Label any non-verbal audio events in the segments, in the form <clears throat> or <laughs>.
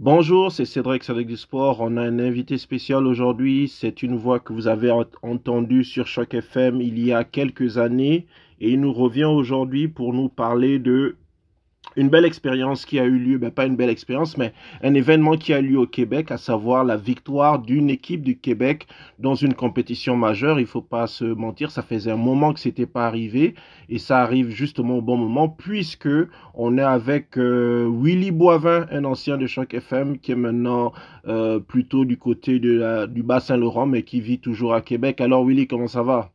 Bonjour, c'est Cédric, Cédric du Sport. On a un invité spécial aujourd'hui. C'est une voix que vous avez entendue sur Choc FM il y a quelques années et il nous revient aujourd'hui pour nous parler de une belle expérience qui a eu lieu, ben pas une belle expérience, mais un événement qui a eu lieu au Québec, à savoir la victoire d'une équipe du Québec dans une compétition majeure. Il faut pas se mentir, ça faisait un moment que c'était pas arrivé et ça arrive justement au bon moment puisque on est avec euh, Willy Boivin, un ancien de Choc FM qui est maintenant euh, plutôt du côté du Bas-Saint-Laurent mais qui vit toujours à Québec. Alors Willy, comment ça va?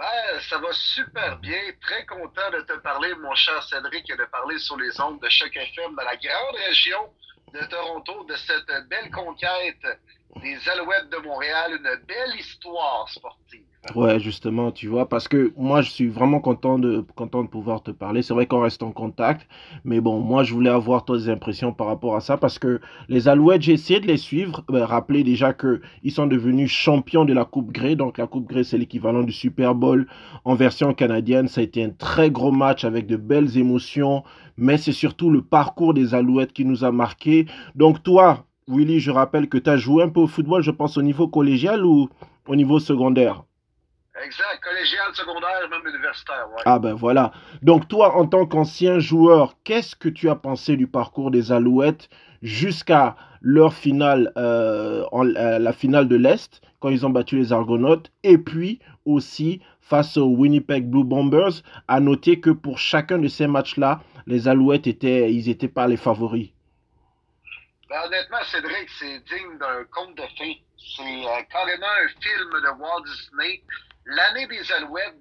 Ben, ça va super bien. Très content de te parler, mon cher Cédric, et de parler sur les ondes de Choc FM de la grande région de Toronto, de cette belle conquête des Alouettes de Montréal, une belle histoire sportive. Ouais, justement, tu vois, parce que moi, je suis vraiment content de, content de pouvoir te parler. C'est vrai qu'on reste en contact, mais bon, moi, je voulais avoir tes impressions par rapport à ça, parce que les Alouettes, j'ai essayé de les suivre. Ben, rappelez déjà qu'ils sont devenus champions de la Coupe Grey. Donc, la Coupe Grey, c'est l'équivalent du Super Bowl en version canadienne. Ça a été un très gros match avec de belles émotions, mais c'est surtout le parcours des Alouettes qui nous a marqué. Donc, toi, Willy, je rappelle que tu as joué un peu au football, je pense, au niveau collégial ou au niveau secondaire? Exact, collégial, secondaire, même universitaire. Ouais. Ah ben voilà. Donc toi, en tant qu'ancien joueur, qu'est-ce que tu as pensé du parcours des Alouettes jusqu'à leur finale, euh, en, euh, la finale de l'Est, quand ils ont battu les Argonautes, et puis aussi face aux Winnipeg Blue Bombers, à noter que pour chacun de ces matchs-là, les Alouettes étaient, ils étaient pas les favoris. Ben, honnêtement, Cédric, c'est digne d'un conte de fées. C'est euh, carrément un film de Walt Disney l'année des Alouettes,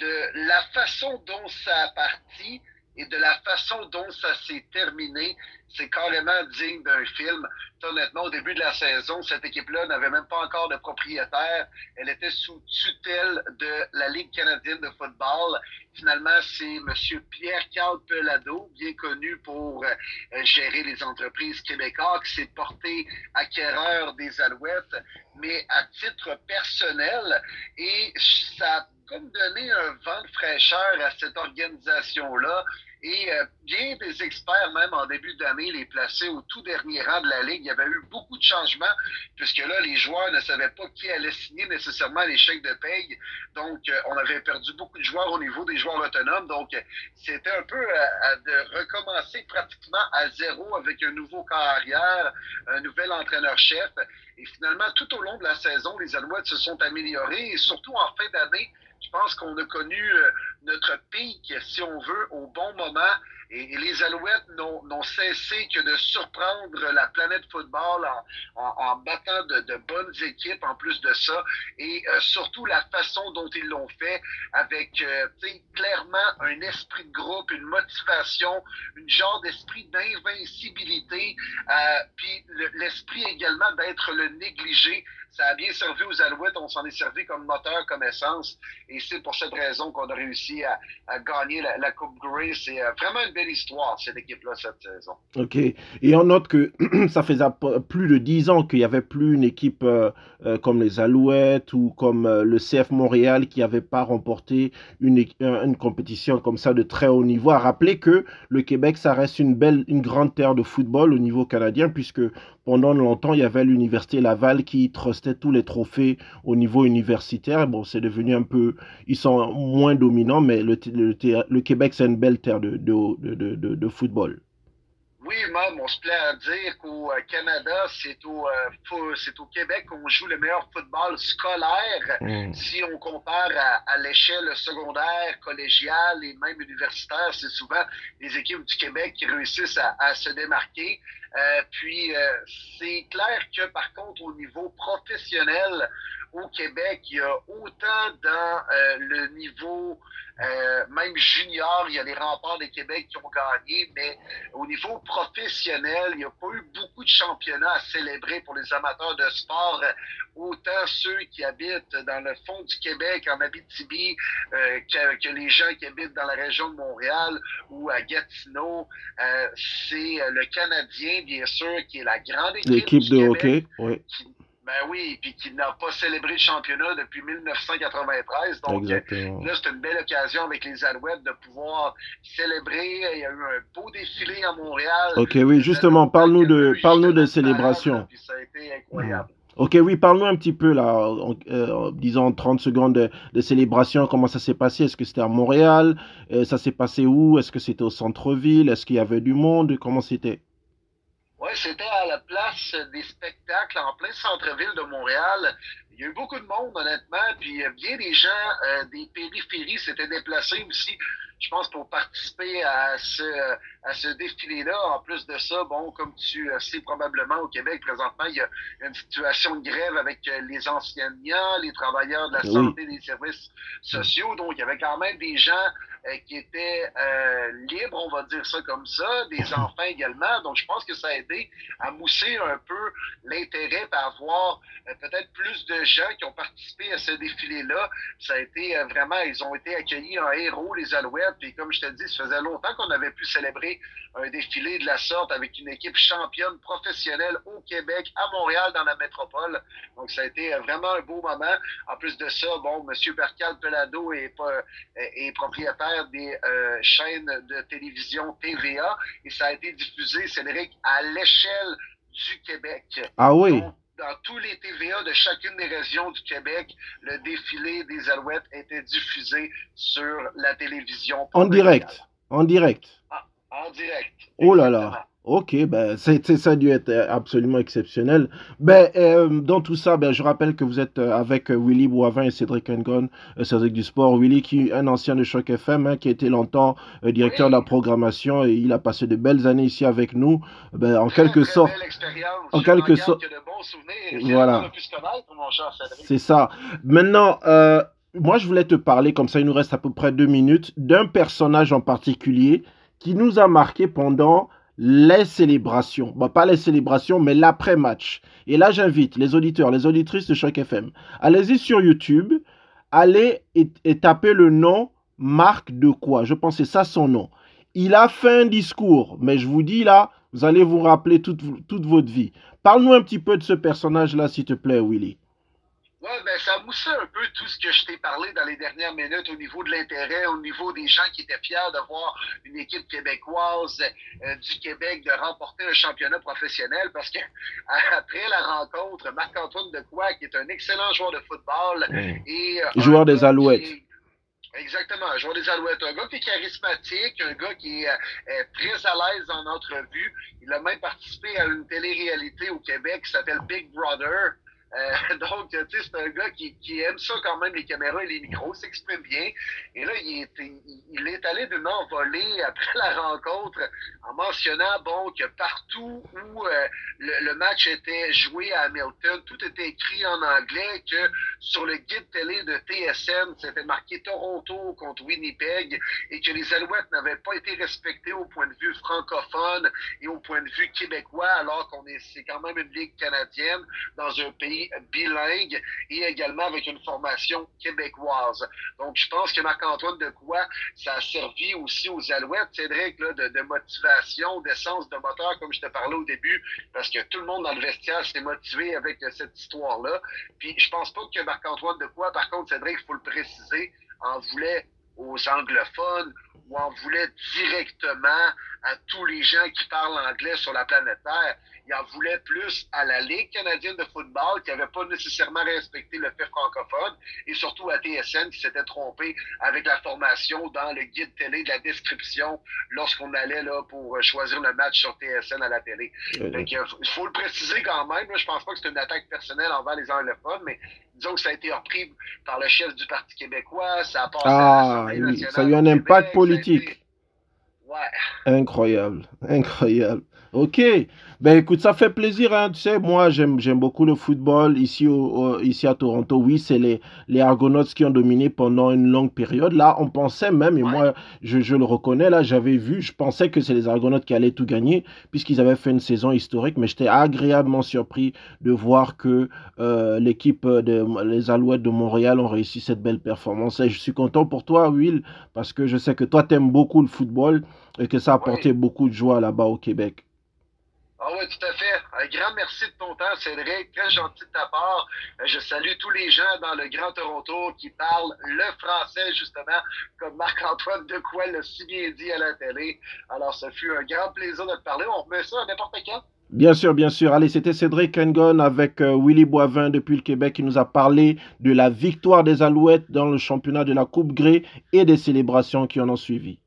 de la façon dont ça a parti et de la façon dont ça s'est terminé, c'est carrément digne d'un film. Honnêtement, au début de la saison, cette équipe-là n'avait même pas encore de propriétaire. Elle était sous tutelle de la Ligue canadienne de football. Finalement, c'est M. Pierre-Carl Pelado, bien connu pour euh, gérer les entreprises québécoises, qui s'est porté acquéreur des Alouettes, mais à titre personnel. Et ça a comme donné un vent de fraîcheur à cette organisation-là. Et euh, bien des experts, même en début d'année, les plaçaient au tout dernier rang de la Ligue. Il y avait eu beaucoup de changements, puisque là, les joueurs ne savaient pas qui allait signer nécessairement les chèques de paye. Donc, euh, on avait perdu beaucoup de joueurs au niveau des joueurs autonomes. Donc, c'était un peu euh, de recommencer pratiquement à zéro avec un nouveau carrière, un nouvel entraîneur-chef. Et finalement, tout au long de la saison, les Alouettes se sont améliorés, et surtout en fin d'année, je pense qu'on a connu euh, notre pic, si on veut, au bon moment. Et, les Alouettes n'ont cessé que de surprendre la planète football en, battant de, bonnes équipes en plus de ça. Et euh, surtout la façon dont ils l'ont fait avec euh, clairement un esprit de groupe, une motivation, une genre d'esprit d'invincibilité, puis l'esprit également d'être le négligé ça a bien servi aux Alouettes. On s'en est servi comme moteur, comme essence. Et c'est pour cette raison qu'on a réussi à, gagner la, Coupe Grey. C'est euh, vraiment une belle histoire, cette équipe-là, cette saison. OK. Et on note que <clears throat> ça faisait plus de dix ans qu'il n'y avait plus une équipe euh, euh, comme les Alouettes ou comme le CF Montréal qui n'avait pas remporté une, une compétition comme ça de très haut niveau. À rappeler que le Québec, ça reste une belle, une grande terre de football au niveau canadien, puisque pendant longtemps, il y avait l'Université Laval qui trustait tous les trophées au niveau universitaire. Bon, c'est devenu un peu. Ils sont moins dominants, mais le, le, Québec, c'est une belle terre de football. Oui, même, on se plaît à dire qu'au euh, Canada, c'est au, euh, c'est au Québec qu'on joue le meilleur football scolaire. Mm. Si on compare à, l'échelle secondaire, collégiale et même universitaire, c'est souvent les équipes du Québec qui réussissent à, à se démarquer. Euh, puis, euh, c'est clair que par contre, au niveau professionnel, au Québec, il y a autant dans euh, le niveau euh, même junior, il y a les remparts de Québec qui ont gagné, mais au niveau professionnel, il n'y a pas eu beaucoup de championnats à célébrer pour les amateurs de sport. Autant ceux qui habitent dans le fond du Québec, en Abitibi, euh, que, que, les gens qui habitent dans la région de Montréal ou à Gatineau. c'est le Canadien, bien sûr, qui est la grande équipe, L'équipe de hockey, oui Ben oui, puis qui n'a pas célébré le championnat depuis 1993. Donc là, c'est une belle occasion avec les Alouettes de pouvoir célébrer. Il y a eu un beau défilé à Montréal. Ok, oui, justement, parle-nous de, parle-nous de célébration. ça a été incroyable. Ok, oui, parle-nous un petit peu, là, en, euh, disons 30 secondes de, célébration, comment ça s'est passé? Est-ce que c'était à Montréal? Euh, Ça s'est passé où? Est-ce que c'était au centre-ville? Est-ce qu'il y avait du monde? Comment c'était? Oui, c'était à la place des spectacles en plein centre-ville de Montréal. Il y a eu beaucoup de monde, honnêtement, puis bien des gens euh, des périphéries s'étaient déplacés aussi je pense, pour participer à ce, à ce défilé-là. En plus de ça, bon, comme tu sais probablement au Québec, présentement, il y a une situation de grève avec euh, les enseignants, les travailleurs de la santé, des services sociaux. Donc, il y avait quand même des gens euh, qui étaient euh, libres, on va dire ça comme ça, des enfants également. Donc, je pense que ça a aidé à mousser un peu l'intérêt à avoir peut-être plus de gens qui ont participé à ce défilé-là. Ça a été vraiment, ils ont été accueillis en héros, les Alouettes. Puis comme je te dis, ça faisait longtemps qu'on avait pu célébrer un défilé de la sorte avec une équipe championne professionnelle au Québec, à Montréal, dans la métropole. Donc ça a été vraiment un beau moment. En plus de ça, bon, M. Percal Pelado est, est propriétaire des euh, chaînes de télévision TVA et ça a été diffusé, Cédric, à l'échelle du Québec. Ah oui? Dans tous les TVA de chacune des régions du Québec, le défilé des Alouettes était diffusé sur la télévision. En direct. En direct. Ah, en direct. Oh là là. Ok, ben c'est ça a dû être euh, absolument exceptionnel. Ben euh, dans tout ça, ben je rappelle que vous êtes euh, avec Willy Boivin et Cédric Engon, Cédric du sport. Willy qui est un ancien de Choc FM, hein, qui a été longtemps directeur de la programmation et il a passé de belles années ici avec nous. Ben en quelque sorte, en quelque sorte, <laughs> voilà. C'est ça. Maintenant. moi, je voulais te parler, comme ça il nous reste à peu près deux minutes, d'un personnage en particulier qui nous a marqué pendant les célébrations. Bon, pas les célébrations, mais l'après-match. Et là, j'invite les auditeurs, les auditrices de Choc FM. Allez-y sur YouTube, allez et, tapez le nom Marc de quoi Je pense c'est ça son nom. Il a fait un discours, mais je vous dis là, vous allez vous rappeler toute, toute votre vie. Parle-nous un petit peu de ce personnage-là, s'il te plaît, Willy. Oui, ben ça moussait un peu tout ce que je t'ai parlé dans les dernières minutes au niveau de l'intérêt, au niveau des gens qui étaient fiers de voir une équipe québécoise euh, du Québec de remporter un championnat professionnel parce que <laughs> après la rencontre, Marc-Antoine Decoy, qui est un excellent joueur de football et euh, joueur des Alouettes. Exactement, un joueur des Alouettes, un gars qui est charismatique, un gars qui est, euh, très à l'aise en entrevue. Il a même participé à une télé-réalité au Québec qui s'appelle Big Brother. Euh, <laughs> donc, tu sais, c'est un gars qui, aime ça quand même, les caméras et les micros, s'exprime bien. Et là, il est, il, est allé d'une envolée après <laughs> la rencontre en mentionnant, bon, que partout où euh, le, le, match était joué à Hamilton, tout était écrit en anglais, que sur le guide télé de TSN, c'était marqué Toronto contre Winnipeg et que les Alouettes n'avaient pas été respectées au point de vue francophone et au point de vue québécois, alors qu'on est, c'est quand même une ligue canadienne dans un pays bilingue et également avec une formation québécoise. Donc, je pense que Marc-Antoine de quoi ça a servi aussi aux Alouettes, Cédric, là, de, de motivation, d'essence de moteur, comme je te parlais au début, parce que tout le monde dans le vestiaire s'est motivé avec cette histoire-là. Puis, je pense pas que Marc-Antoine de quoi, par contre, Cédric, il faut le préciser, en voulait aux anglophones ou en voulait directement à tous les gens qui parlent anglais sur la planète Terre il en voulait plus à la Ligue canadienne de football qui n'avait pas nécessairement respecté le fait francophone et surtout à TSN qui s'était trompé avec la formation dans le guide télé de la description lorsqu'on allait là pour choisir le match sur TSN à la télé. il faut le préciser quand même. je pense pas que c'est une attaque personnelle envers les anglophones, mais disons que ça a été repris par le chef du Parti québécois. Ça a passé ah, ça a eu un impact politique. Ouais. Incroyable, incroyable. Ok, ben écoute, ça fait plaisir, hein. tu sais, moi j'aime beaucoup le football ici, au, ici à Toronto. Oui, c'est les, les Argonauts qui ont dominé pendant une longue période. Là, on pensait même, et moi je, je, le reconnais, là j'avais vu, je pensais que c'est les Argonauts qui allaient tout gagner, puisqu'ils avaient fait une saison historique, mais j'étais agréablement surpris de voir que euh, l'équipe des les Alouettes de Montréal ont réussi cette belle performance. Et je suis content pour toi, Will, parce que je sais que toi, tu aimes beaucoup le football et que ça a apporté beaucoup de joie là-bas au Québec. Ah oui, tout à fait. Un grand merci de ton temps, Cédric. Très gentil de ta part. Euh, je salue tous les gens dans le Grand Toronto qui parlent le français, justement, comme Marc-Antoine Decoy l'a si bien dit à la télé. Alors, ce fut un grand plaisir de te parler. On remet ça à n'importe quand? Bien sûr, bien sûr. Allez, c'était Cédric Engon avec euh, Willy Boivin depuis le Québec qui nous a parlé de la victoire des Alouettes dans le championnat de la Coupe Grey et des célébrations qui en ont suivi.